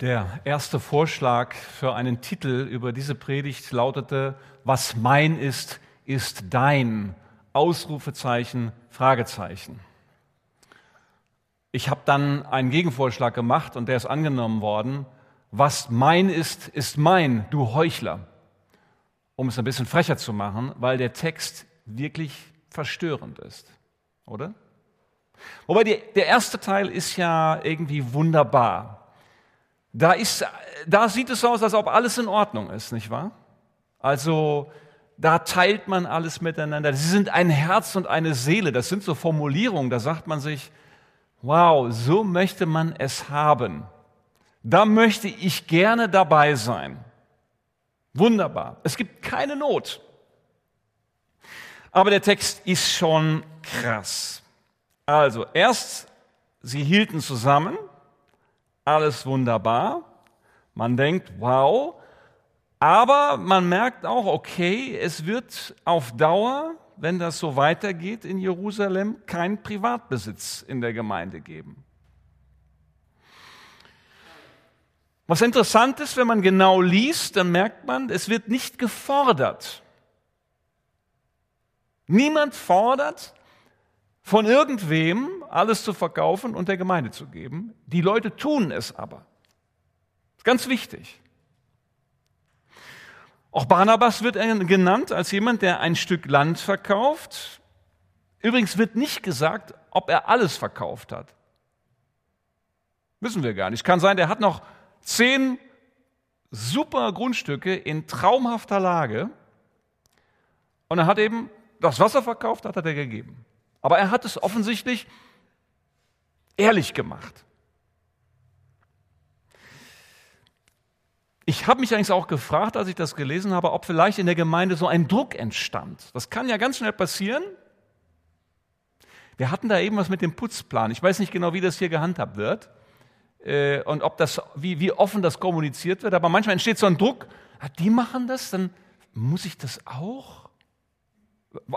Der erste Vorschlag für einen Titel über diese Predigt lautete, was mein ist, ist dein. Ausrufezeichen, Fragezeichen. Ich habe dann einen Gegenvorschlag gemacht und der ist angenommen worden. Was mein ist, ist mein, du Heuchler. Um es ein bisschen frecher zu machen, weil der Text wirklich verstörend ist, oder? Wobei die, der erste Teil ist ja irgendwie wunderbar. Da, ist, da sieht es so aus, als ob alles in Ordnung ist, nicht wahr? Also da teilt man alles miteinander. Sie sind ein Herz und eine Seele. Das sind so Formulierungen, da sagt man sich, wow, so möchte man es haben. Da möchte ich gerne dabei sein. Wunderbar. Es gibt keine Not. Aber der Text ist schon krass. Also, erst, sie hielten zusammen, alles wunderbar. Man denkt, wow. Aber man merkt auch, okay, es wird auf Dauer, wenn das so weitergeht in Jerusalem, keinen Privatbesitz in der Gemeinde geben. Was interessant ist, wenn man genau liest, dann merkt man, es wird nicht gefordert. Niemand fordert, von irgendwem alles zu verkaufen und der Gemeinde zu geben. Die Leute tun es aber. Ganz wichtig. Auch Barnabas wird genannt als jemand, der ein Stück Land verkauft. Übrigens wird nicht gesagt, ob er alles verkauft hat. Wissen wir gar nicht. Kann sein, der hat noch zehn super Grundstücke in traumhafter Lage und er hat eben das Wasser verkauft, hat er dir gegeben. Aber er hat es offensichtlich ehrlich gemacht. Ich habe mich eigentlich auch gefragt, als ich das gelesen habe, ob vielleicht in der Gemeinde so ein Druck entstand. Das kann ja ganz schnell passieren. Wir hatten da eben was mit dem Putzplan. Ich weiß nicht genau, wie das hier gehandhabt wird äh, und ob das, wie, wie offen das kommuniziert wird. Aber manchmal entsteht so ein Druck. Ah, die machen das, dann muss ich das auch?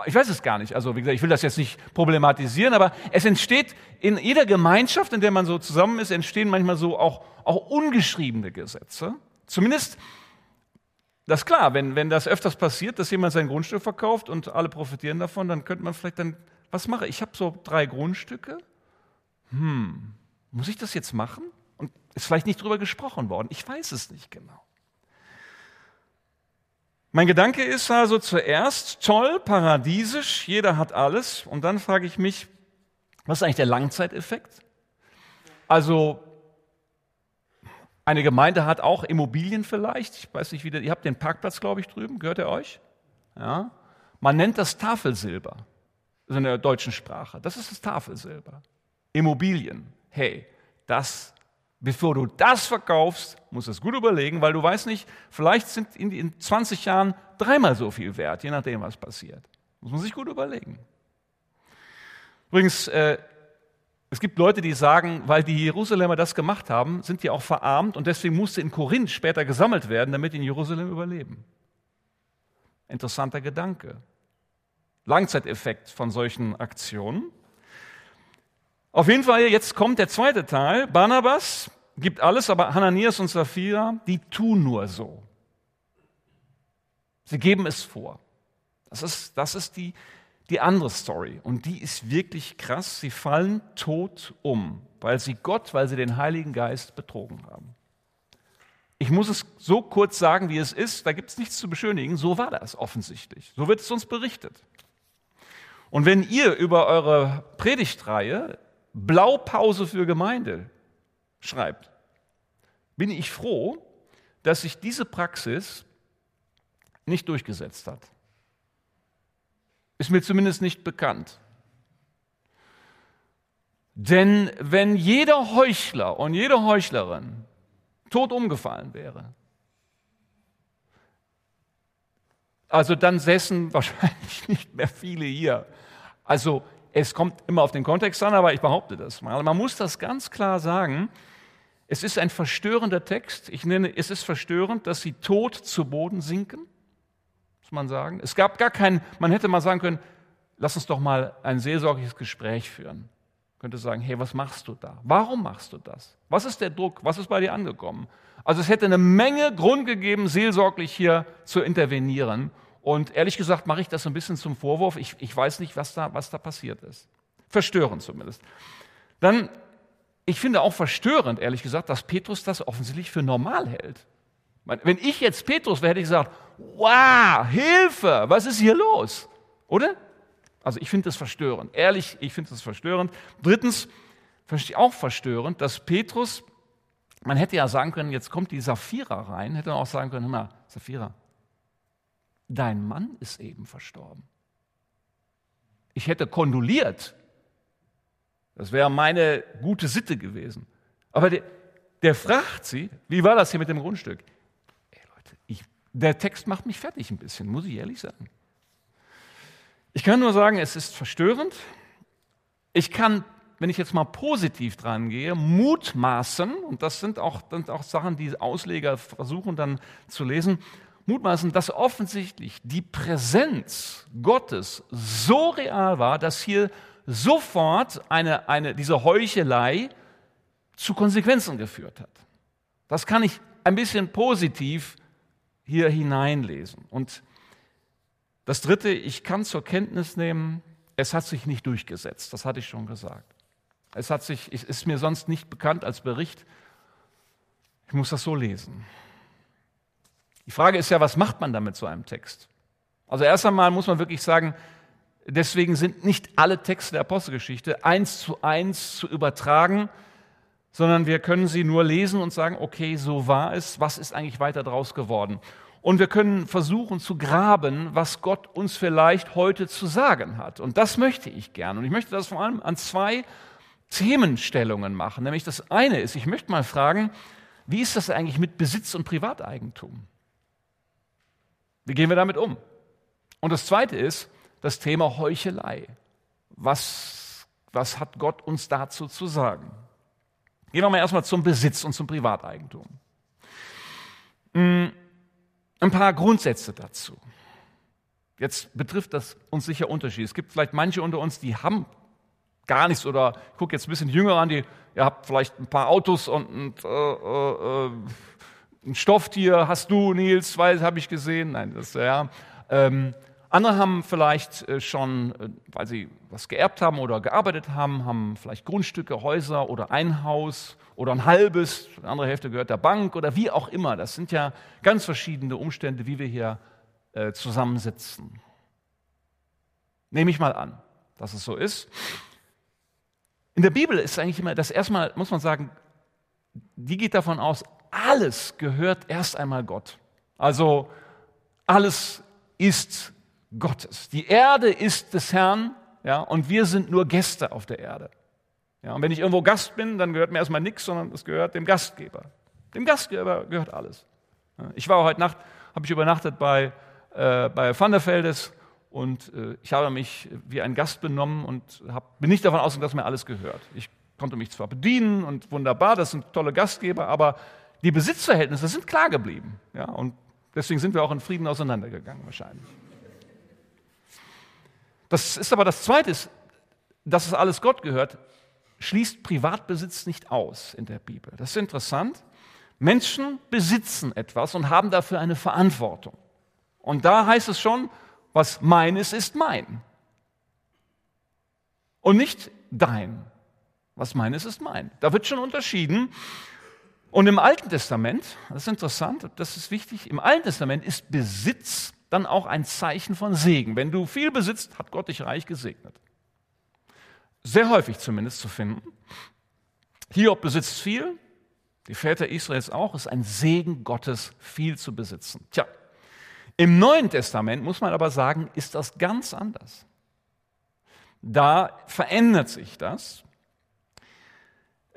Ich weiß es gar nicht. Also, wie gesagt, ich will das jetzt nicht problematisieren, aber es entsteht in jeder Gemeinschaft, in der man so zusammen ist, entstehen manchmal so auch, auch ungeschriebene Gesetze. Zumindest, das ist klar, wenn, wenn das öfters passiert, dass jemand sein Grundstück verkauft und alle profitieren davon, dann könnte man vielleicht dann, was mache ich? Ich habe so drei Grundstücke. Hm, muss ich das jetzt machen? Und ist vielleicht nicht drüber gesprochen worden. Ich weiß es nicht genau. Mein Gedanke ist also zuerst toll, paradiesisch, jeder hat alles. Und dann frage ich mich, was ist eigentlich der Langzeiteffekt? Also eine Gemeinde hat auch Immobilien vielleicht. Ich weiß nicht, wie der, ihr habt den Parkplatz, glaube ich, drüben. Gehört er euch? Ja. Man nennt das Tafelsilber. Ist in der deutschen Sprache. Das ist das Tafelsilber. Immobilien. Hey, das Bevor du das verkaufst, musst du es gut überlegen, weil du weißt nicht, vielleicht sind in, in 20 Jahren dreimal so viel wert, je nachdem, was passiert. Muss man sich gut überlegen. Übrigens, äh, es gibt Leute, die sagen, weil die Jerusalemer das gemacht haben, sind die auch verarmt und deswegen musste in Korinth später gesammelt werden, damit die in Jerusalem überleben. Interessanter Gedanke. Langzeiteffekt von solchen Aktionen. Auf jeden Fall, jetzt kommt der zweite Teil. Barnabas gibt alles, aber Hananias und Sapphira, die tun nur so. Sie geben es vor. Das ist, das ist die, die andere Story. Und die ist wirklich krass. Sie fallen tot um, weil sie Gott, weil sie den Heiligen Geist betrogen haben. Ich muss es so kurz sagen, wie es ist. Da gibt es nichts zu beschönigen. So war das offensichtlich. So wird es uns berichtet. Und wenn ihr über eure Predigtreihe Blaupause für Gemeinde schreibt, bin ich froh, dass sich diese Praxis nicht durchgesetzt hat. Ist mir zumindest nicht bekannt. Denn wenn jeder Heuchler und jede Heuchlerin tot umgefallen wäre, also dann säßen wahrscheinlich nicht mehr viele hier. Also es kommt immer auf den Kontext an, aber ich behaupte das mal. Man muss das ganz klar sagen. Es ist ein verstörender Text. Ich nenne, es ist verstörend, dass sie tot zu Boden sinken, muss man sagen. Es gab gar kein, man hätte mal sagen können, lass uns doch mal ein seelsorgliches Gespräch führen. könnte sagen, hey, was machst du da? Warum machst du das? Was ist der Druck? Was ist bei dir angekommen? Also es hätte eine Menge Grund gegeben, seelsorglich hier zu intervenieren. Und ehrlich gesagt mache ich das so ein bisschen zum Vorwurf. Ich, ich weiß nicht, was da, was da passiert ist. Verstörend zumindest. Dann, ich finde auch verstörend, ehrlich gesagt, dass Petrus das offensichtlich für normal hält. Wenn ich jetzt Petrus wäre, hätte ich gesagt, wow, Hilfe, was ist hier los? Oder? Also ich finde das verstörend. Ehrlich, ich finde das verstörend. Drittens, finde ich auch verstörend, dass Petrus, man hätte ja sagen können, jetzt kommt die Sapphira rein, hätte man auch sagen können, hör mal, Sapphira, dein Mann ist eben verstorben. Ich hätte kondoliert. Das wäre meine gute Sitte gewesen. Aber der, der fragt sie, wie war das hier mit dem Grundstück? Ey Leute, ich, der Text macht mich fertig ein bisschen, muss ich ehrlich sagen. Ich kann nur sagen, es ist verstörend. Ich kann, wenn ich jetzt mal positiv dran gehe, mutmaßen, und das sind auch, sind auch Sachen, die Ausleger versuchen dann zu lesen, mutmaßen, dass offensichtlich die Präsenz Gottes so real war, dass hier sofort eine, eine, diese Heuchelei zu Konsequenzen geführt hat. Das kann ich ein bisschen positiv hier hineinlesen. Und das Dritte, ich kann zur Kenntnis nehmen, es hat sich nicht durchgesetzt. Das hatte ich schon gesagt. Es hat sich, es ist mir sonst nicht bekannt als Bericht. Ich muss das so lesen. Die Frage ist ja, was macht man damit so einem Text? Also erst einmal muss man wirklich sagen, deswegen sind nicht alle Texte der Apostelgeschichte eins zu eins zu übertragen, sondern wir können sie nur lesen und sagen, okay, so war es, was ist eigentlich weiter draus geworden? Und wir können versuchen zu graben, was Gott uns vielleicht heute zu sagen hat. Und das möchte ich gern. Und ich möchte das vor allem an zwei Themenstellungen machen. Nämlich das eine ist, ich möchte mal fragen, wie ist das eigentlich mit Besitz und Privateigentum? Wie gehen wir damit um? Und das zweite ist das Thema Heuchelei. Was, was hat Gott uns dazu zu sagen? Gehen wir mal erstmal zum Besitz und zum Privateigentum. Hm, ein paar Grundsätze dazu. Jetzt betrifft das uns sicher Unterschied. Es gibt vielleicht manche unter uns, die haben gar nichts oder ich gucke jetzt ein bisschen jünger an, die, ihr habt vielleicht ein paar Autos und ein, äh, äh, ein Stofftier, hast du, Nils, zwei habe ich gesehen. Nein, das ja. Ähm, andere haben vielleicht äh, schon, äh, weil sie was geerbt haben oder gearbeitet haben, haben vielleicht Grundstücke, Häuser oder ein Haus oder ein halbes, die andere Hälfte gehört der Bank oder wie auch immer. Das sind ja ganz verschiedene Umstände, wie wir hier äh, zusammensitzen. Nehme ich mal an, dass es so ist. In der Bibel ist eigentlich immer, das erstmal, muss man sagen, die geht davon aus, alles gehört erst einmal Gott. Also alles ist Gottes. Die Erde ist des Herrn, ja, und wir sind nur Gäste auf der Erde. Ja, und wenn ich irgendwo Gast bin, dann gehört mir erstmal nichts, sondern es gehört dem Gastgeber. Dem Gastgeber gehört alles. Ich war heute Nacht, habe ich übernachtet bei, äh, bei Van der Veldes und äh, ich habe mich wie ein Gast benommen und hab, bin nicht davon ausgegangen, dass mir alles gehört. Ich konnte mich zwar bedienen und wunderbar, das sind tolle Gastgeber, aber die Besitzverhältnisse sind klar geblieben. Ja, und deswegen sind wir auch in Frieden auseinandergegangen wahrscheinlich. Das ist aber das Zweite, dass es alles Gott gehört schließt Privatbesitz nicht aus in der Bibel. Das ist interessant. Menschen besitzen etwas und haben dafür eine Verantwortung. Und da heißt es schon, was meines ist mein. Und nicht dein. Was meines ist mein. Da wird schon unterschieden. Und im Alten Testament, das ist interessant, das ist wichtig, im Alten Testament ist Besitz dann auch ein Zeichen von Segen. Wenn du viel besitzt, hat Gott dich reich gesegnet sehr häufig zumindest zu finden. Hiob besitzt viel, die Väter Israels auch, ist ein Segen Gottes, viel zu besitzen. Tja, im Neuen Testament muss man aber sagen, ist das ganz anders. Da verändert sich das.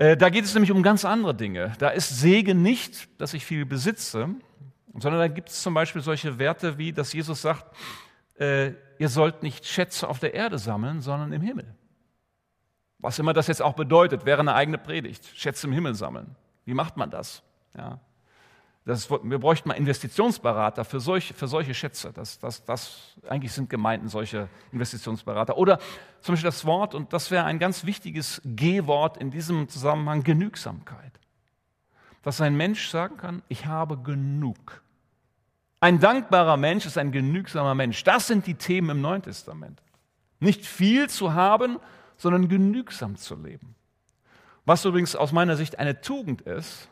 Äh, da geht es nämlich um ganz andere Dinge. Da ist Segen nicht, dass ich viel besitze, sondern da gibt es zum Beispiel solche Werte wie, dass Jesus sagt, äh, ihr sollt nicht Schätze auf der Erde sammeln, sondern im Himmel. Was immer das jetzt auch bedeutet, wäre eine eigene Predigt. Schätze im Himmel sammeln. Wie macht man das? Ja. Das, wir bräuchten mal Investitionsberater für solche, für solche Schätze. Das, das, das, eigentlich sind Gemeinden solche Investitionsberater. Oder zum Beispiel das Wort, und das wäre ein ganz wichtiges G-Wort in diesem Zusammenhang, Genügsamkeit. Dass ein Mensch sagen kann, ich habe genug. Ein dankbarer Mensch ist ein genügsamer Mensch. Das sind die Themen im Neuen Testament. Nicht viel zu haben, sondern genügsam zu leben. Was übrigens aus meiner Sicht eine Tugend ist,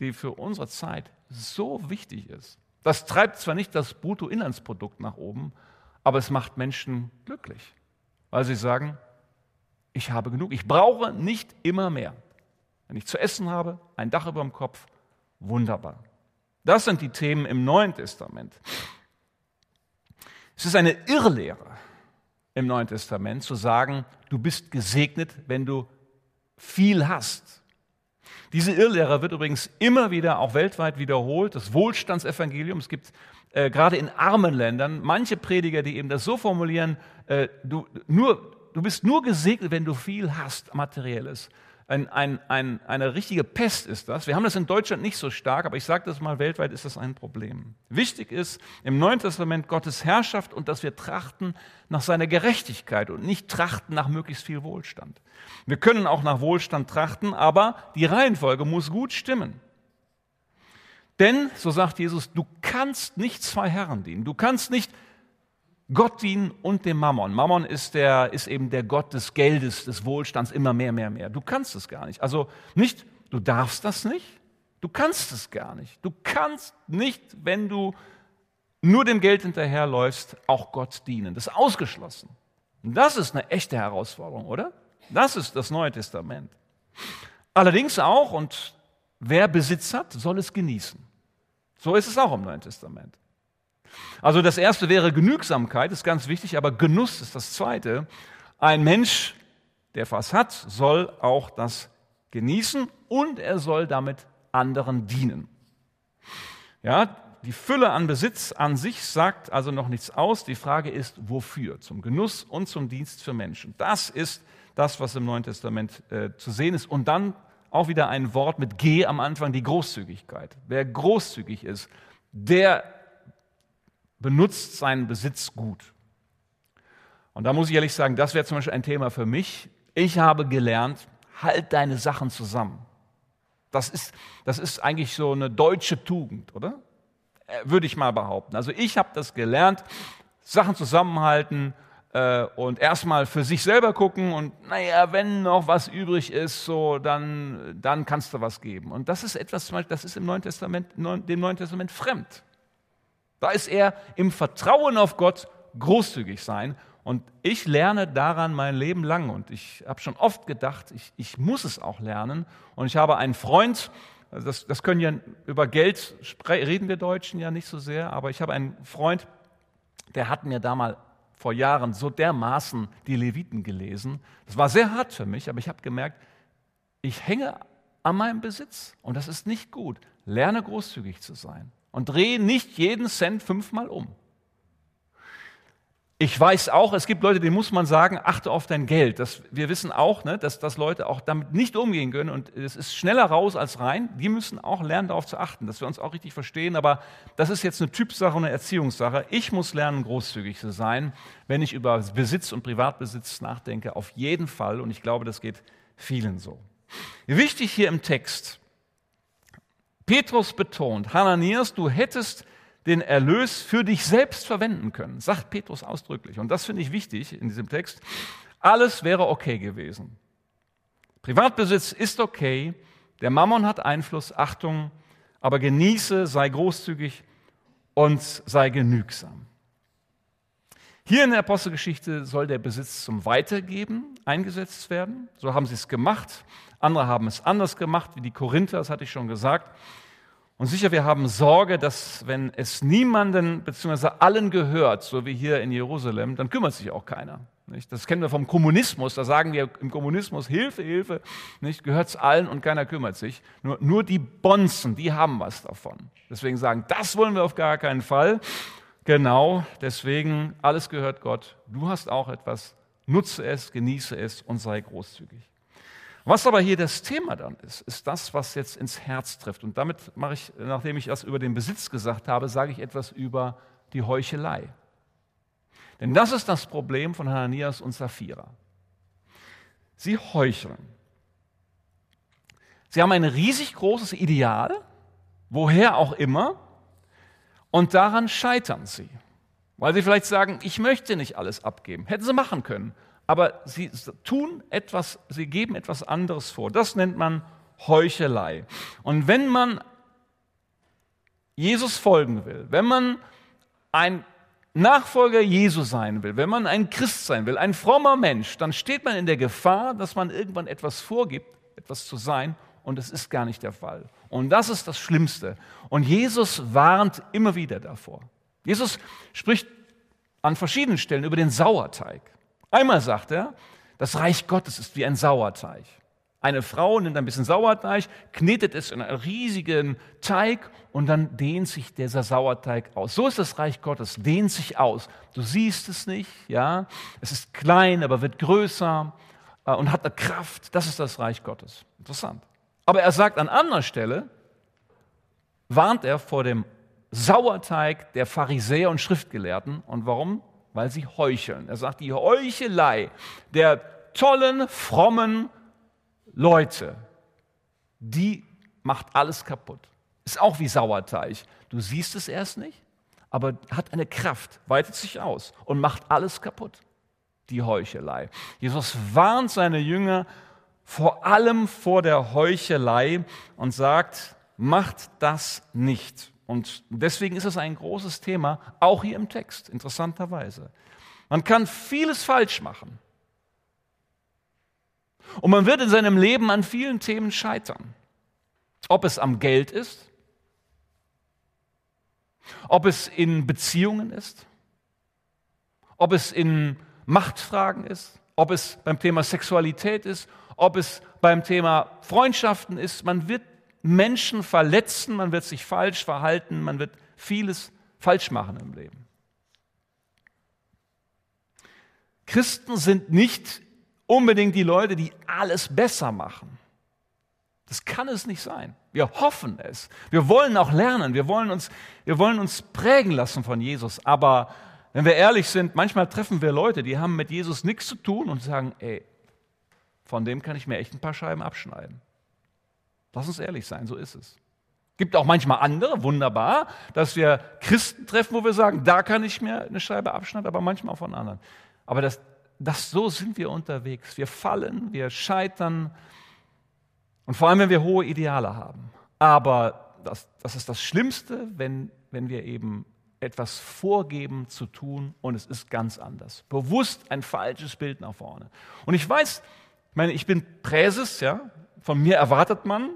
die für unsere Zeit so wichtig ist. Das treibt zwar nicht das Bruttoinlandsprodukt nach oben, aber es macht Menschen glücklich, weil sie sagen, ich habe genug, ich brauche nicht immer mehr. Wenn ich zu essen habe, ein Dach über dem Kopf, wunderbar. Das sind die Themen im Neuen Testament. Es ist eine Irrlehre im Neuen Testament zu sagen, du bist gesegnet, wenn du viel hast. Diese Irrlehre wird übrigens immer wieder auch weltweit wiederholt, das Wohlstandsevangelium. Es gibt äh, gerade in armen Ländern manche Prediger, die eben das so formulieren, äh, du, nur, du bist nur gesegnet, wenn du viel hast, materielles. Ein, ein, ein, eine richtige Pest ist das. Wir haben das in Deutschland nicht so stark, aber ich sage das mal, weltweit ist das ein Problem. Wichtig ist im Neuen Testament Gottes Herrschaft und dass wir trachten nach seiner Gerechtigkeit und nicht trachten nach möglichst viel Wohlstand. Wir können auch nach Wohlstand trachten, aber die Reihenfolge muss gut stimmen. Denn, so sagt Jesus, du kannst nicht zwei Herren dienen. Du kannst nicht Gott dienen und dem Mammon. Mammon ist, der, ist eben der Gott des Geldes, des Wohlstands, immer mehr, mehr, mehr. Du kannst es gar nicht. Also nicht, du darfst das nicht, du kannst es gar nicht. Du kannst nicht, wenn du nur dem Geld hinterherläufst, auch Gott dienen. Das ist ausgeschlossen. das ist eine echte Herausforderung, oder? Das ist das Neue Testament. Allerdings auch, und wer Besitz hat, soll es genießen. So ist es auch im Neuen Testament. Also das erste wäre Genügsamkeit, ist ganz wichtig, aber Genuss ist das zweite. Ein Mensch, der was hat, soll auch das genießen und er soll damit anderen dienen. Ja, die Fülle an Besitz an sich sagt also noch nichts aus. Die Frage ist, wofür? Zum Genuss und zum Dienst für Menschen. Das ist das, was im Neuen Testament äh, zu sehen ist. Und dann auch wieder ein Wort mit G am Anfang, die Großzügigkeit. Wer großzügig ist, der benutzt seinen Besitz gut. Und da muss ich ehrlich sagen, das wäre zum Beispiel ein Thema für mich. Ich habe gelernt, halt deine Sachen zusammen. Das ist, das ist eigentlich so eine deutsche Tugend, oder? Äh, würde ich mal behaupten. Also ich habe das gelernt, Sachen zusammenhalten äh, und erstmal für sich selber gucken und naja, wenn noch was übrig ist, so dann, dann kannst du was geben. Und das ist etwas, das ist im Neuen Testament, dem Neuen Testament fremd. Da ist er im Vertrauen auf Gott großzügig sein. Und ich lerne daran mein Leben lang. Und ich habe schon oft gedacht, ich, ich muss es auch lernen. Und ich habe einen Freund, das, das können ja über Geld reden wir Deutschen ja nicht so sehr, aber ich habe einen Freund, der hat mir da mal vor Jahren so dermaßen die Leviten gelesen. Das war sehr hart für mich, aber ich habe gemerkt, ich hänge an meinem Besitz und das ist nicht gut. Lerne großzügig zu sein und drehe nicht jeden Cent fünfmal um. Ich weiß auch, es gibt Leute, denen muss man sagen, achte auf dein Geld. Das, wir wissen auch, ne, dass, dass Leute auch damit nicht umgehen können und es ist schneller raus als rein. Die müssen auch lernen, darauf zu achten, dass wir uns auch richtig verstehen. Aber das ist jetzt eine Typsache und eine Erziehungssache. Ich muss lernen, großzügig zu sein, wenn ich über Besitz und Privatbesitz nachdenke. Auf jeden Fall. Und ich glaube, das geht vielen so. Wichtig hier im Text, Petrus betont, Hananias, du hättest den Erlös für dich selbst verwenden können, sagt Petrus ausdrücklich. Und das finde ich wichtig in diesem Text. Alles wäre okay gewesen. Privatbesitz ist okay, der Mammon hat Einfluss, Achtung, aber genieße, sei großzügig und sei genügsam. Hier in der Apostelgeschichte soll der Besitz zum Weitergeben eingesetzt werden. So haben sie es gemacht. Andere haben es anders gemacht, wie die Korinther, das hatte ich schon gesagt. Und sicher, wir haben Sorge, dass wenn es niemanden bzw. allen gehört, so wie hier in Jerusalem, dann kümmert sich auch keiner. Nicht? Das kennen wir vom Kommunismus. Da sagen wir im Kommunismus Hilfe, Hilfe, gehört es allen und keiner kümmert sich. Nur, nur die Bonzen, die haben was davon. Deswegen sagen, das wollen wir auf gar keinen Fall. Genau, deswegen, alles gehört Gott. Du hast auch etwas, nutze es, genieße es und sei großzügig. Was aber hier das Thema dann ist, ist das, was jetzt ins Herz trifft. Und damit mache ich, nachdem ich das über den Besitz gesagt habe, sage ich etwas über die Heuchelei. Denn das ist das Problem von Hananias und Sapphira. Sie heucheln. Sie haben ein riesig großes Ideal, woher auch immer, und daran scheitern sie. Weil sie vielleicht sagen, ich möchte nicht alles abgeben. Hätten sie machen können. Aber sie tun etwas, sie geben etwas anderes vor. Das nennt man Heuchelei. Und wenn man Jesus folgen will, wenn man ein Nachfolger Jesu sein will, wenn man ein Christ sein will, ein frommer Mensch, dann steht man in der Gefahr, dass man irgendwann etwas vorgibt, etwas zu sein, und es ist gar nicht der Fall. Und das ist das Schlimmste. Und Jesus warnt immer wieder davor. Jesus spricht an verschiedenen Stellen über den Sauerteig. Einmal sagt er, das Reich Gottes ist wie ein Sauerteig. Eine Frau nimmt ein bisschen Sauerteig, knetet es in einen riesigen Teig und dann dehnt sich dieser Sauerteig aus. So ist das Reich Gottes, dehnt sich aus. Du siehst es nicht, ja. Es ist klein, aber wird größer äh, und hat eine Kraft. Das ist das Reich Gottes. Interessant. Aber er sagt an anderer Stelle, warnt er vor dem Sauerteig der Pharisäer und Schriftgelehrten. Und warum? Weil sie heucheln. Er sagt, die Heuchelei der tollen, frommen Leute, die macht alles kaputt. Ist auch wie Sauerteig. Du siehst es erst nicht, aber hat eine Kraft, weitet sich aus und macht alles kaputt. Die Heuchelei. Jesus warnt seine Jünger vor allem vor der Heuchelei und sagt, macht das nicht. Und deswegen ist es ein großes Thema, auch hier im Text, interessanterweise. Man kann vieles falsch machen. Und man wird in seinem Leben an vielen Themen scheitern. Ob es am Geld ist, ob es in Beziehungen ist, ob es in Machtfragen ist, ob es beim Thema Sexualität ist ob es beim Thema Freundschaften ist. Man wird Menschen verletzen, man wird sich falsch verhalten, man wird vieles falsch machen im Leben. Christen sind nicht unbedingt die Leute, die alles besser machen. Das kann es nicht sein. Wir hoffen es. Wir wollen auch lernen. Wir wollen uns, wir wollen uns prägen lassen von Jesus. Aber wenn wir ehrlich sind, manchmal treffen wir Leute, die haben mit Jesus nichts zu tun und sagen, ey, von dem kann ich mir echt ein paar Scheiben abschneiden. Lass uns ehrlich sein, so ist es. Gibt auch manchmal andere, wunderbar, dass wir Christen treffen, wo wir sagen, da kann ich mir eine Scheibe abschneiden, aber manchmal auch von anderen. Aber das, das, so sind wir unterwegs. Wir fallen, wir scheitern und vor allem, wenn wir hohe Ideale haben. Aber das, das ist das Schlimmste, wenn, wenn wir eben etwas vorgeben zu tun und es ist ganz anders. Bewusst ein falsches Bild nach vorne. Und ich weiß, ich meine, ich bin Präses, ja. Von mir erwartet man,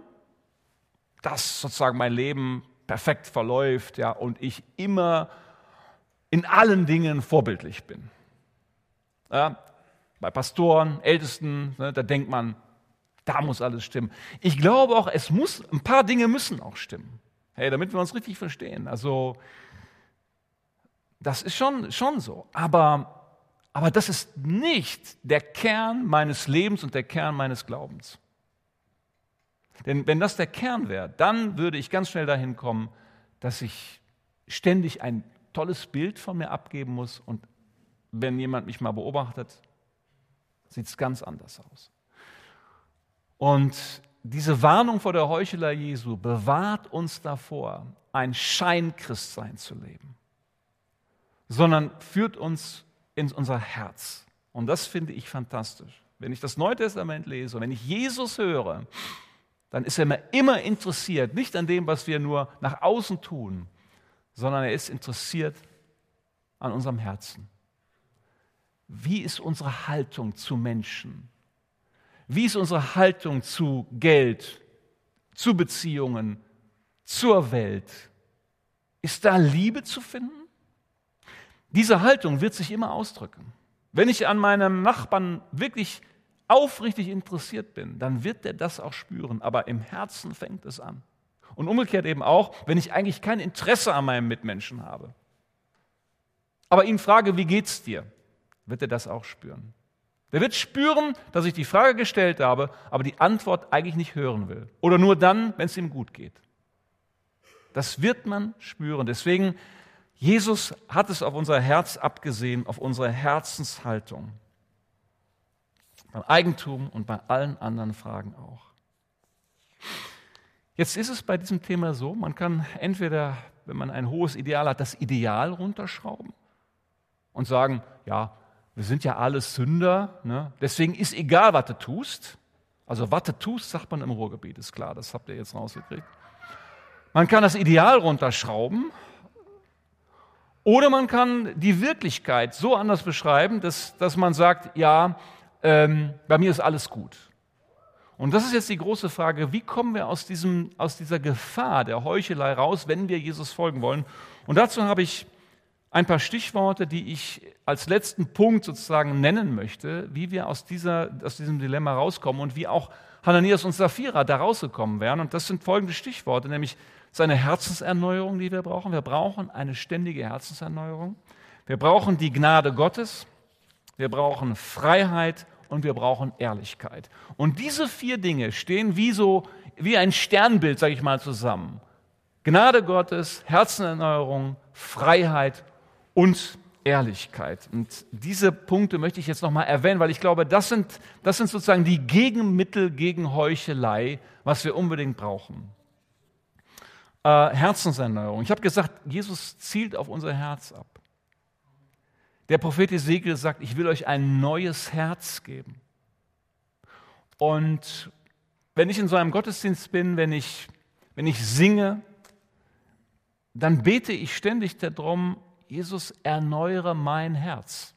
dass sozusagen mein Leben perfekt verläuft, ja, und ich immer in allen Dingen vorbildlich bin. Ja, bei Pastoren, Ältesten, ne, da denkt man, da muss alles stimmen. Ich glaube auch, es muss, ein paar Dinge müssen auch stimmen. Hey, damit wir uns richtig verstehen. Also, das ist schon, schon so. Aber aber das ist nicht der Kern meines Lebens und der Kern meines Glaubens. Denn wenn das der Kern wäre, dann würde ich ganz schnell dahin kommen, dass ich ständig ein tolles Bild von mir abgeben muss und wenn jemand mich mal beobachtet, sieht es ganz anders aus. Und diese Warnung vor der Heuchelei Jesu bewahrt uns davor, ein Scheinkristsein zu leben, sondern führt uns in unser Herz. Und das finde ich fantastisch. Wenn ich das Neue Testament lese, wenn ich Jesus höre, dann ist er mir immer interessiert, nicht an dem, was wir nur nach außen tun, sondern er ist interessiert an unserem Herzen. Wie ist unsere Haltung zu Menschen? Wie ist unsere Haltung zu Geld, zu Beziehungen, zur Welt? Ist da Liebe zu finden? Diese Haltung wird sich immer ausdrücken. Wenn ich an meinem Nachbarn wirklich aufrichtig interessiert bin, dann wird er das auch spüren. Aber im Herzen fängt es an. Und umgekehrt eben auch, wenn ich eigentlich kein Interesse an meinem Mitmenschen habe. Aber ihn frage, wie geht's dir? Wird er das auch spüren. Der wird spüren, dass ich die Frage gestellt habe, aber die Antwort eigentlich nicht hören will. Oder nur dann, wenn es ihm gut geht. Das wird man spüren. Deswegen, Jesus hat es auf unser Herz abgesehen, auf unsere Herzenshaltung. Beim Eigentum und bei allen anderen Fragen auch. Jetzt ist es bei diesem Thema so, man kann entweder, wenn man ein hohes Ideal hat, das Ideal runterschrauben und sagen, ja, wir sind ja alles Sünder, ne? deswegen ist egal, was du tust. Also was du tust, sagt man im Ruhrgebiet, ist klar, das habt ihr jetzt rausgekriegt. Man kann das Ideal runterschrauben oder man kann die Wirklichkeit so anders beschreiben, dass, dass man sagt, ja, ähm, bei mir ist alles gut. Und das ist jetzt die große Frage, wie kommen wir aus, diesem, aus dieser Gefahr der Heuchelei raus, wenn wir Jesus folgen wollen? Und dazu habe ich ein paar Stichworte, die ich als letzten Punkt sozusagen nennen möchte, wie wir aus, dieser, aus diesem Dilemma rauskommen und wie auch Hananias und Sapphira da rausgekommen wären. Und das sind folgende Stichworte, nämlich seine Herzenserneuerung, die wir brauchen. Wir brauchen eine ständige Herzenserneuerung. Wir brauchen die Gnade Gottes. Wir brauchen Freiheit und wir brauchen Ehrlichkeit. Und diese vier Dinge stehen wie so, wie ein Sternbild, sage ich mal, zusammen. Gnade Gottes, Herzenserneuerung, Freiheit und Ehrlichkeit. Und diese Punkte möchte ich jetzt nochmal erwähnen, weil ich glaube, das sind, das sind sozusagen die Gegenmittel gegen Heuchelei, was wir unbedingt brauchen. Äh, Herzenserneuerung. Ich habe gesagt, Jesus zielt auf unser Herz ab. Der Prophet Ezekiel sagt, ich will euch ein neues Herz geben. Und wenn ich in so einem Gottesdienst bin, wenn ich, wenn ich singe, dann bete ich ständig darum, Jesus, erneuere mein Herz.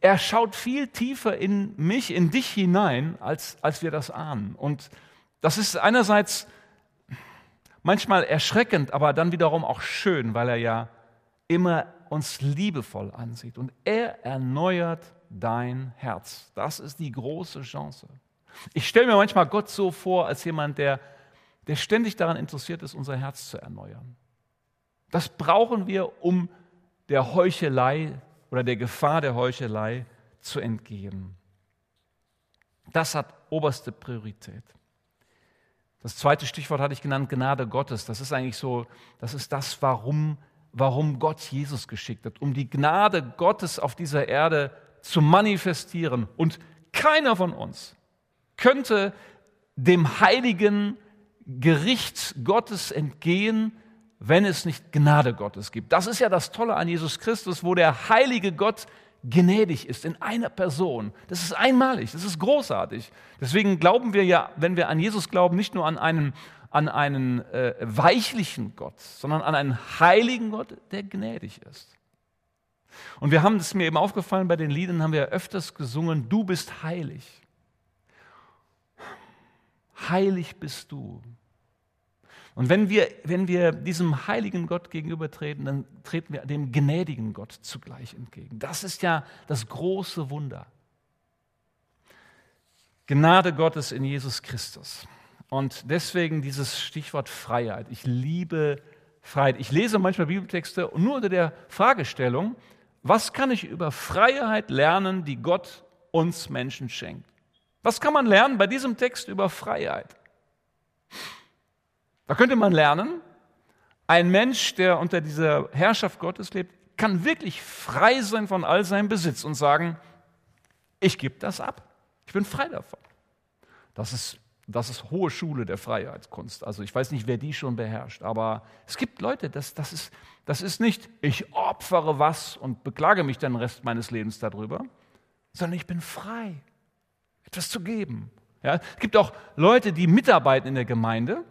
Er schaut viel tiefer in mich, in dich hinein, als, als wir das ahnen. Und das ist einerseits manchmal erschreckend, aber dann wiederum auch schön, weil er ja immer uns liebevoll ansieht. Und er erneuert dein Herz. Das ist die große Chance. Ich stelle mir manchmal Gott so vor, als jemand, der, der ständig daran interessiert ist, unser Herz zu erneuern. Das brauchen wir, um der Heuchelei oder der Gefahr der Heuchelei zu entgehen. Das hat oberste Priorität. Das zweite Stichwort hatte ich genannt, Gnade Gottes. Das ist eigentlich so, das ist das, warum warum Gott Jesus geschickt hat, um die Gnade Gottes auf dieser Erde zu manifestieren. Und keiner von uns könnte dem heiligen Gericht Gottes entgehen, wenn es nicht Gnade Gottes gibt. Das ist ja das Tolle an Jesus Christus, wo der heilige Gott gnädig ist in einer Person. Das ist einmalig, das ist großartig. Deswegen glauben wir ja, wenn wir an Jesus glauben, nicht nur an einen an einen äh, weichlichen Gott, sondern an einen heiligen Gott, der gnädig ist. Und wir haben, ist mir eben aufgefallen, bei den Liedern haben wir öfters gesungen, du bist heilig. Heilig bist du. Und wenn wir, wenn wir diesem heiligen Gott gegenübertreten, dann treten wir dem gnädigen Gott zugleich entgegen. Das ist ja das große Wunder. Gnade Gottes in Jesus Christus. Und deswegen dieses Stichwort Freiheit. Ich liebe Freiheit. Ich lese manchmal Bibeltexte nur unter der Fragestellung, was kann ich über Freiheit lernen, die Gott uns Menschen schenkt? Was kann man lernen bei diesem Text über Freiheit? Da könnte man lernen, ein Mensch, der unter dieser Herrschaft Gottes lebt, kann wirklich frei sein von all seinem Besitz und sagen, ich gebe das ab. Ich bin frei davon. Das ist das ist hohe Schule der Freiheitskunst. Also ich weiß nicht, wer die schon beherrscht, aber es gibt Leute, das, das, ist, das ist nicht, ich opfere was und beklage mich den Rest meines Lebens darüber, sondern ich bin frei, etwas zu geben. Ja, es gibt auch Leute, die mitarbeiten in der Gemeinde,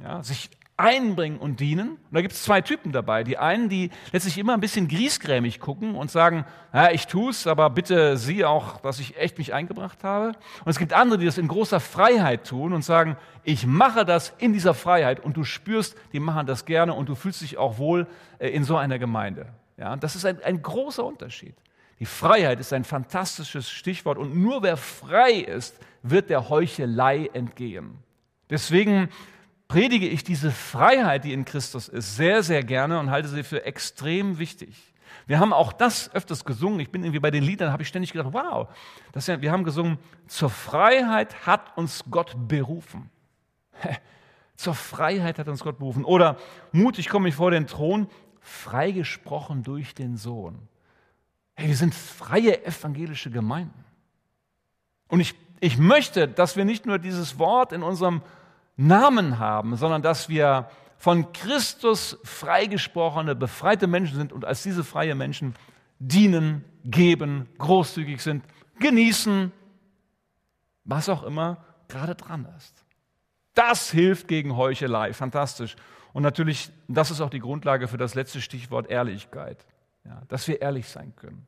ja, sich einbringen und dienen. Und da gibt es zwei Typen dabei. Die einen, die letztlich immer ein bisschen griesgrämig gucken und sagen, ja, ich tue es, aber bitte sieh auch, dass ich echt mich eingebracht habe. Und es gibt andere, die das in großer Freiheit tun und sagen, ich mache das in dieser Freiheit und du spürst, die machen das gerne und du fühlst dich auch wohl äh, in so einer Gemeinde. Ja, das ist ein, ein großer Unterschied. Die Freiheit ist ein fantastisches Stichwort und nur wer frei ist, wird der Heuchelei entgehen. Deswegen predige ich diese Freiheit, die in Christus ist, sehr, sehr gerne und halte sie für extrem wichtig. Wir haben auch das öfters gesungen. Ich bin irgendwie bei den Liedern, habe ich ständig gedacht, wow, das ja, wir haben gesungen, zur Freiheit hat uns Gott berufen. zur Freiheit hat uns Gott berufen. Oder mutig komme ich vor den Thron, freigesprochen durch den Sohn. Hey, wir sind freie evangelische Gemeinden. Und ich, ich möchte, dass wir nicht nur dieses Wort in unserem Namen haben, sondern dass wir von Christus freigesprochene, befreite Menschen sind und als diese freie Menschen dienen, geben, großzügig sind, genießen, was auch immer gerade dran ist. Das hilft gegen Heuchelei. Fantastisch. Und natürlich, das ist auch die Grundlage für das letzte Stichwort Ehrlichkeit. Ja, dass wir ehrlich sein können.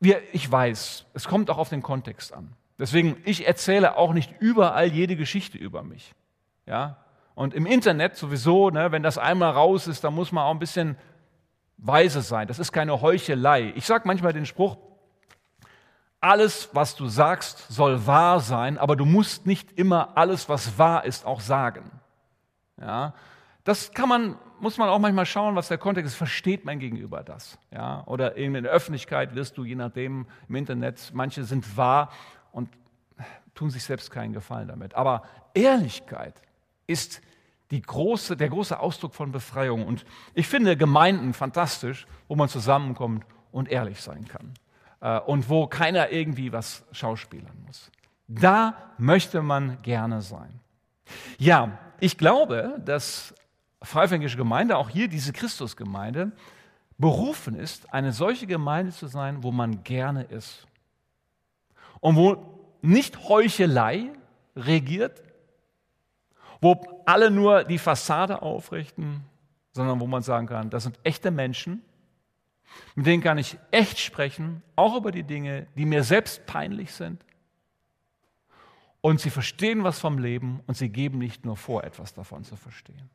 Wir, ich weiß, es kommt auch auf den Kontext an. Deswegen, ich erzähle auch nicht überall jede Geschichte über mich. Ja, und im Internet sowieso, ne, wenn das einmal raus ist, dann muss man auch ein bisschen weise sein. Das ist keine Heuchelei. Ich sage manchmal den Spruch, alles, was du sagst, soll wahr sein, aber du musst nicht immer alles, was wahr ist, auch sagen. Ja, das kann man, muss man auch manchmal schauen, was der Kontext ist. Versteht mein Gegenüber das? Ja, oder in der Öffentlichkeit wirst du, je nachdem, im Internet, manche sind wahr und tun sich selbst keinen Gefallen damit. Aber Ehrlichkeit ist große, der große Ausdruck von Befreiung. Und ich finde Gemeinden fantastisch, wo man zusammenkommt und ehrlich sein kann. Äh, und wo keiner irgendwie was schauspielern muss. Da möchte man gerne sein. Ja, ich glaube, dass Freifränkische Gemeinde, auch hier diese Christusgemeinde, berufen ist, eine solche Gemeinde zu sein, wo man gerne ist. Und wo nicht Heuchelei regiert, wo alle nur die Fassade aufrichten, sondern wo man sagen kann, das sind echte Menschen, mit denen kann ich echt sprechen, auch über die Dinge, die mir selbst peinlich sind. Und sie verstehen was vom Leben und sie geben nicht nur vor, etwas davon zu verstehen.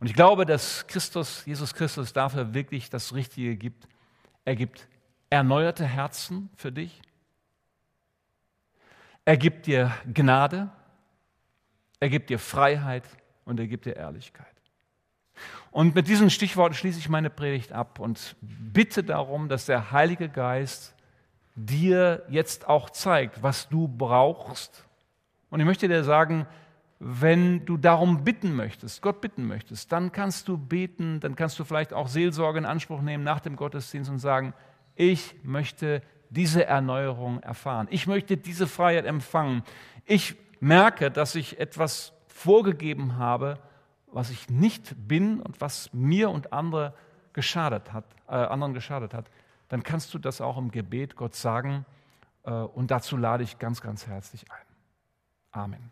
Und ich glaube, dass Christus, Jesus Christus dafür wirklich das Richtige gibt. Er gibt erneuerte Herzen für dich. Er gibt dir Gnade. Er gibt dir Freiheit und er gibt dir Ehrlichkeit. Und mit diesen Stichworten schließe ich meine Predigt ab und bitte darum, dass der Heilige Geist dir jetzt auch zeigt, was du brauchst. Und ich möchte dir sagen, wenn du darum bitten möchtest, Gott bitten möchtest, dann kannst du beten, dann kannst du vielleicht auch Seelsorge in Anspruch nehmen nach dem Gottesdienst und sagen, ich möchte diese Erneuerung erfahren. Ich möchte diese Freiheit empfangen. Ich merke, dass ich etwas vorgegeben habe, was ich nicht bin und was mir und andere geschadet hat, äh, anderen geschadet hat. Dann kannst du das auch im Gebet Gott sagen äh, und dazu lade ich ganz, ganz herzlich ein. Amen.